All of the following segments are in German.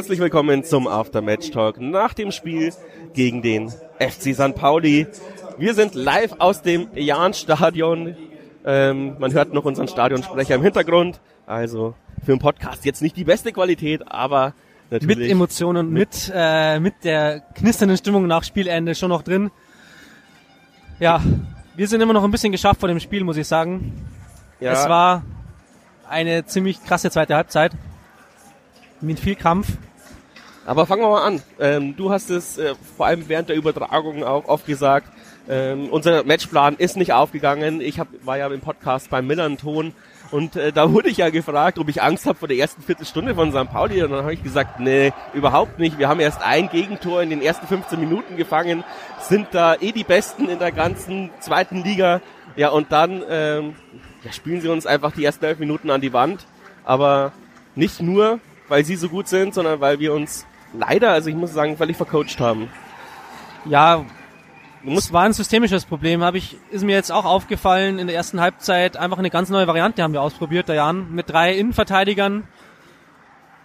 Herzlich willkommen zum Aftermatch Talk nach dem Spiel gegen den FC St. Pauli. Wir sind live aus dem Jahn-Stadion. Ähm, man hört noch unseren Stadionsprecher im Hintergrund. Also für einen Podcast jetzt nicht die beste Qualität, aber natürlich. Mit Emotionen, mit, äh, mit der knisternden Stimmung nach Spielende schon noch drin. Ja, wir sind immer noch ein bisschen geschafft vor dem Spiel, muss ich sagen. Ja. Es war eine ziemlich krasse zweite Halbzeit. Mit viel Kampf. Aber fangen wir mal an. Ähm, du hast es äh, vor allem während der Übertragung auch oft gesagt. Ähm, unser Matchplan ist nicht aufgegangen. Ich hab, war ja im Podcast beim Millern-Ton und äh, da wurde ich ja gefragt, ob ich Angst habe vor der ersten Viertelstunde von St. Pauli. Und dann habe ich gesagt, nee, überhaupt nicht. Wir haben erst ein Gegentor in den ersten 15 Minuten gefangen, sind da eh die Besten in der ganzen zweiten Liga. Ja, und dann ähm, ja, spielen sie uns einfach die ersten elf Minuten an die Wand. Aber nicht nur, weil sie so gut sind, sondern weil wir uns leider, also ich muss sagen, völlig vercoacht haben. Ja, es war ein systemisches Problem, habe ich, ist mir jetzt auch aufgefallen in der ersten Halbzeit. Einfach eine ganz neue Variante haben wir ausprobiert, der Jan, mit drei Innenverteidigern.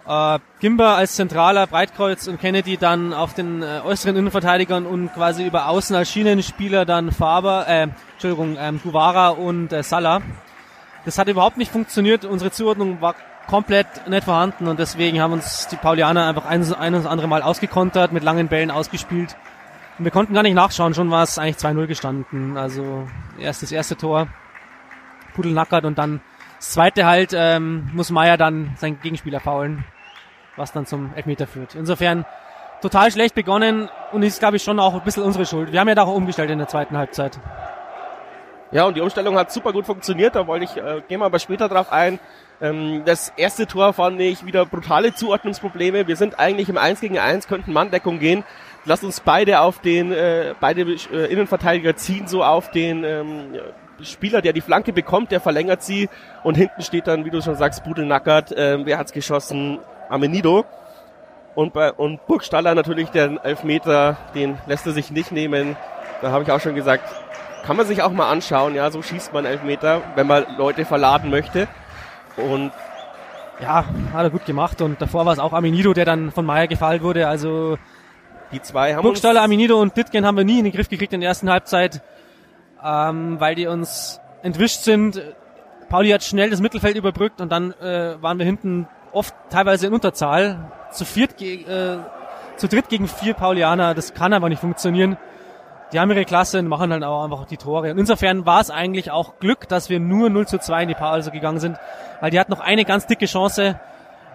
Äh, Gimber als zentraler Breitkreuz und Kennedy dann auf den äh, äußeren Innenverteidigern und quasi über außen als Schienenspieler dann Faber, äh, Entschuldigung, ähm, Guevara und äh, Salah. Das hat überhaupt nicht funktioniert. Unsere Zuordnung war komplett nicht vorhanden und deswegen haben uns die Paulianer einfach ein, ein und andere Mal ausgekontert, mit langen Bällen ausgespielt. Und wir konnten gar nicht nachschauen, schon war es eigentlich 2-0 gestanden. Also erst das erste Tor, Pudel nackert und dann das zweite halt ähm, muss Meier dann seinen Gegenspieler faulen, was dann zum Elfmeter führt. Insofern total schlecht begonnen und ist, glaube ich, schon auch ein bisschen unsere Schuld. Wir haben ja da auch umgestellt in der zweiten Halbzeit. Ja, und die Umstellung hat super gut funktioniert. Da wollte ich, äh, gehen wir aber später drauf ein. Ähm, das erste Tor fand ich wieder brutale Zuordnungsprobleme. Wir sind eigentlich im 1 gegen 1, könnten Manndeckung gehen. Lass uns beide auf den, äh, beide äh, Innenverteidiger ziehen so auf den ähm, Spieler, der die Flanke bekommt, der verlängert sie und hinten steht dann, wie du schon sagst, Budelnackert. Ähm, wer hat's geschossen? Amenido. Und bei und Burgstaller natürlich den Elfmeter, den lässt er sich nicht nehmen. Da habe ich auch schon gesagt, kann man sich auch mal anschauen, ja, so schießt man Elfmeter, wenn man Leute verladen möchte. Und ja, hat er gut gemacht. Und davor war es auch Aminido, der dann von Meier gefallen wurde. Also die zwei haben Burgstaller, Aminido und Ditgen haben wir nie in den Griff gekriegt in der ersten Halbzeit, ähm, weil die uns entwischt sind. Pauli hat schnell das Mittelfeld überbrückt und dann äh, waren wir hinten oft teilweise in Unterzahl. Zu viert, äh, zu dritt gegen vier Paulianer, das kann aber nicht funktionieren die haben ihre Klasse und machen halt auch einfach die Tore. Und insofern war es eigentlich auch Glück, dass wir nur 0 zu 2 in die Pause gegangen sind, weil die hat noch eine ganz dicke Chance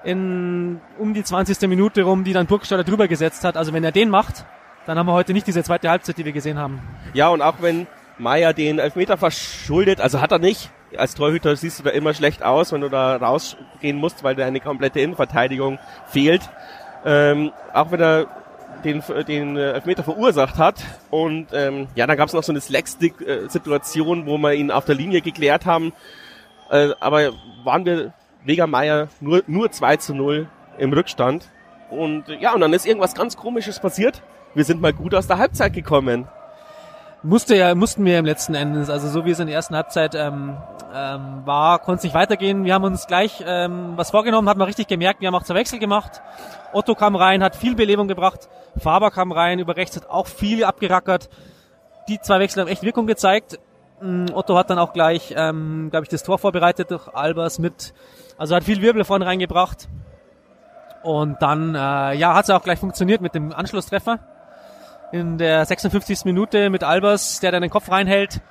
in um die 20. Minute rum, die dann Burgstaller drüber gesetzt hat. Also wenn er den macht, dann haben wir heute nicht diese zweite Halbzeit, die wir gesehen haben. Ja, und auch wenn Meier den Elfmeter verschuldet, also hat er nicht. Als Torhüter siehst du da immer schlecht aus, wenn du da rausgehen musst, weil deine komplette Innenverteidigung fehlt. Ähm, auch wenn er den, den äh, Elfmeter verursacht hat. Und ähm, ja, dann gab es noch so eine Slackstick-Situation, wo wir ihn auf der Linie geklärt haben. Äh, aber waren wir Vega Meier nur, nur 2 zu 0 im Rückstand. Und ja, und dann ist irgendwas ganz Komisches passiert. Wir sind mal gut aus der Halbzeit gekommen musste ja, mussten wir im letzten Endes, also so wie es in der ersten Halbzeit ähm, ähm, war, konnte es nicht weitergehen. Wir haben uns gleich ähm, was vorgenommen, hat man richtig gemerkt, wir haben auch zwei Wechsel gemacht. Otto kam rein, hat viel Belebung gebracht, Faber kam rein, über rechts hat auch viel abgerackert. Die zwei Wechsel haben echt Wirkung gezeigt. Mm, Otto hat dann auch gleich, ähm, glaube ich, das Tor vorbereitet durch Albers mit, also hat viel Wirbel vorne reingebracht. Und dann, äh, ja, hat es auch gleich funktioniert mit dem Anschlusstreffer in der 56. Minute mit Albers, der dann den Kopf reinhält.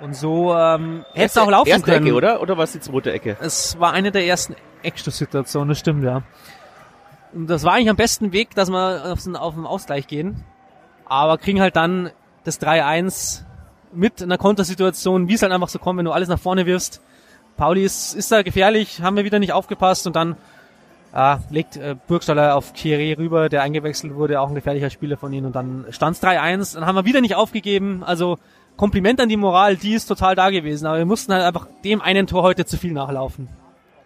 Und so ähm, hätte es auch laufen erste können. Ecke, oder? Oder war es die zweite Ecke? Es war eine der ersten Eckstoßsituationen, das stimmt, ja. Und das war eigentlich am besten Weg, dass wir auf den, auf den Ausgleich gehen. Aber kriegen halt dann das 3-1 mit einer Kontersituation, wie es halt einfach so kommt, wenn du alles nach vorne wirfst. Pauli ist, ist da gefährlich, haben wir wieder nicht aufgepasst und dann Ah, legt äh, Burgstaller auf Kieré rüber, der eingewechselt wurde, auch ein gefährlicher Spieler von ihnen. Und dann stand es 3-1. Dann haben wir wieder nicht aufgegeben. Also Kompliment an die Moral, die ist total da gewesen. Aber wir mussten halt einfach dem einen Tor heute zu viel nachlaufen.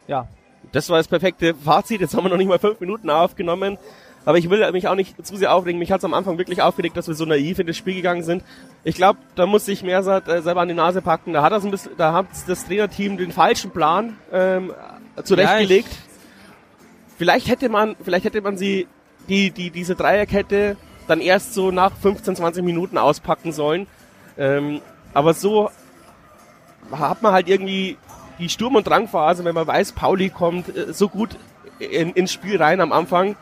Ja. Das war das perfekte Fazit. Jetzt haben wir noch nicht mal fünf Minuten aufgenommen. Aber ich will mich auch nicht zu sehr aufregen. Mich hat es am Anfang wirklich aufgeregt, dass wir so naiv in das Spiel gegangen sind. Ich glaube, da muss sich Mersat äh, selber an die Nase packen. Da hat das ein bisschen, da hat das Trainerteam den falschen Plan ähm, zurechtgelegt. Ja, vielleicht hätte man, vielleicht hätte man sie, die, die, diese Dreierkette dann erst so nach 15, 20 Minuten auspacken sollen. Ähm, aber so hat man halt irgendwie die Sturm- und Drangphase, wenn man weiß, Pauli kommt äh, so gut in, ins Spiel rein am Anfang,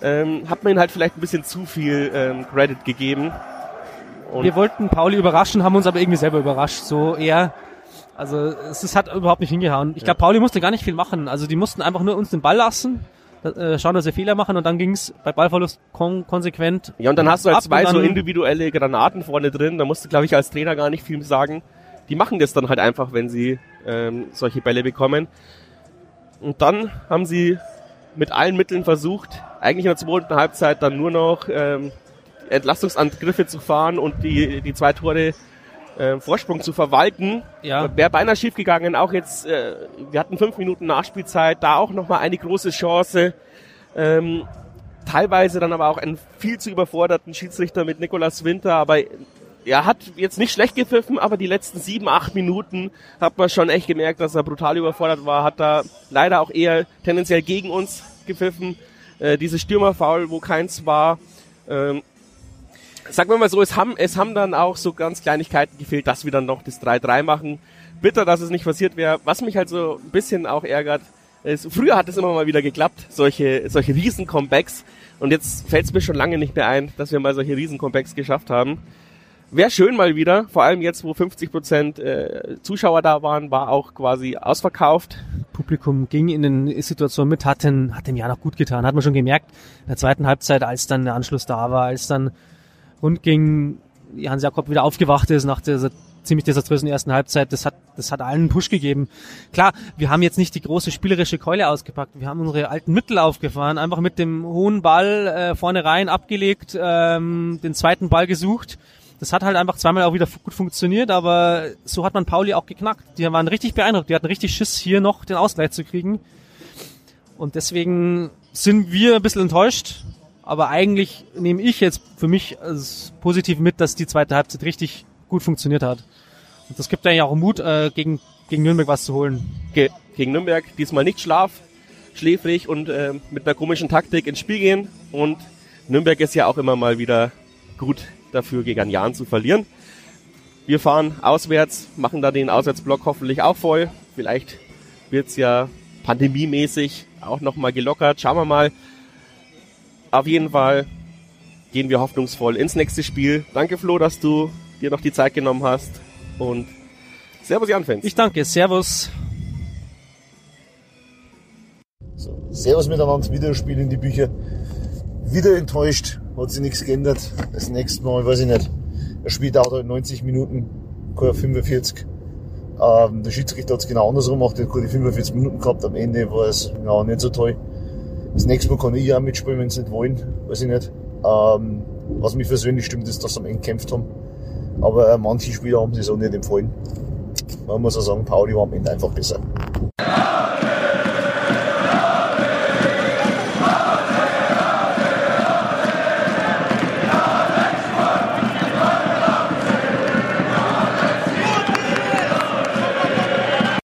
ähm, hat man ihnen halt vielleicht ein bisschen zu viel ähm, Credit gegeben. Und wir wollten Pauli überraschen, haben uns aber irgendwie selber überrascht. So eher, also es, es hat überhaupt nicht hingehauen. Ich glaube, Pauli musste gar nicht viel machen. Also die mussten einfach nur uns den Ball lassen, schauen, dass sie Fehler machen und dann ging's bei Ballverlust kon konsequent. Ja, und dann hast du halt zwei so individuelle Granaten vorne drin. Da musst du, glaube ich, als Trainer gar nicht viel sagen. Die machen das dann halt einfach, wenn sie ähm, solche Bälle bekommen. Und dann haben sie mit allen Mitteln versucht, eigentlich in der zweiten Halbzeit dann nur noch ähm, Entlastungsangriffe zu fahren und die, die zwei Tore äh, Vorsprung zu verwalten. Ja. Wäre beinahe schief gegangen. Auch jetzt, äh, wir hatten fünf Minuten Nachspielzeit, da auch nochmal eine große Chance. Ähm, teilweise dann aber auch einen viel zu überforderten Schiedsrichter mit Nikolas Winter, aber er hat jetzt nicht schlecht gepfiffen, aber die letzten sieben, acht Minuten hat man schon echt gemerkt, dass er brutal überfordert war, hat da leider auch eher tendenziell gegen uns gepfiffen. Äh, diese Stürmerfoul, wo keins war. Ähm, sagen wir mal so, es haben, es haben dann auch so ganz Kleinigkeiten gefehlt, dass wir dann noch das 3-3 machen. Bitter, dass es nicht passiert wäre. Was mich halt so ein bisschen auch ärgert, ist, früher hat es immer mal wieder geklappt, solche, solche Riesen-Comebacks. Und jetzt fällt es mir schon lange nicht mehr ein, dass wir mal solche Riesen-Comebacks geschafft haben. Wäre schön mal wieder, vor allem jetzt, wo 50 Prozent, äh, Zuschauer da waren, war auch quasi ausverkauft. Publikum ging in den Situationen mit, hat, den, hat dem Jahr noch gut getan, hat man schon gemerkt in der zweiten Halbzeit, als dann der Anschluss da war, als dann rund ging, Hans Jakob wieder aufgewacht ist nach dieser ziemlich desaströsen ersten Halbzeit, das hat, das hat allen einen Push gegeben. Klar, wir haben jetzt nicht die große spielerische Keule ausgepackt, wir haben unsere alten Mittel aufgefahren, einfach mit dem hohen Ball äh, vorne rein abgelegt, ähm, den zweiten Ball gesucht. Das hat halt einfach zweimal auch wieder gut funktioniert, aber so hat man Pauli auch geknackt. Die waren richtig beeindruckt, die hatten richtig Schiss, hier noch den Ausgleich zu kriegen. Und deswegen sind wir ein bisschen enttäuscht, aber eigentlich nehme ich jetzt für mich als positiv mit, dass die zweite Halbzeit richtig gut funktioniert hat. Und das gibt eigentlich auch Mut, äh, gegen, gegen Nürnberg was zu holen. Ge gegen Nürnberg diesmal nicht schlaf, schläfrig und äh, mit einer komischen Taktik ins Spiel gehen. Und Nürnberg ist ja auch immer mal wieder gut dafür, gegen Jan zu verlieren. Wir fahren auswärts, machen da den Auswärtsblock hoffentlich auch voll. Vielleicht wird's ja pandemiemäßig auch nochmal gelockert. Schauen wir mal. Auf jeden Fall gehen wir hoffnungsvoll ins nächste Spiel. Danke Flo, dass du dir noch die Zeit genommen hast. Und Servus Jan Fans. Ich danke, Servus. So, servus miteinander, wieder ein Spiel in die Bücher. Wieder enttäuscht, hat sich nichts geändert. Das nächste Mal, weiß ich nicht. Das Spiel dauert halt 90 Minuten, keine 45. Ähm, der Schiedsrichter hat es genau andersrum gemacht, der hat die 45 Minuten gehabt. Am Ende war es ja, nicht so toll. Das nächste Mal kann ich auch mitspielen, wenn sie nicht wollen. Weiß ich nicht. Ähm, was mich persönlich stimmt, ist, dass sie am Ende gekämpft haben. Aber äh, manche Spieler haben sich so nicht empfohlen. Man muss auch sagen, Pauli war am Ende einfach besser.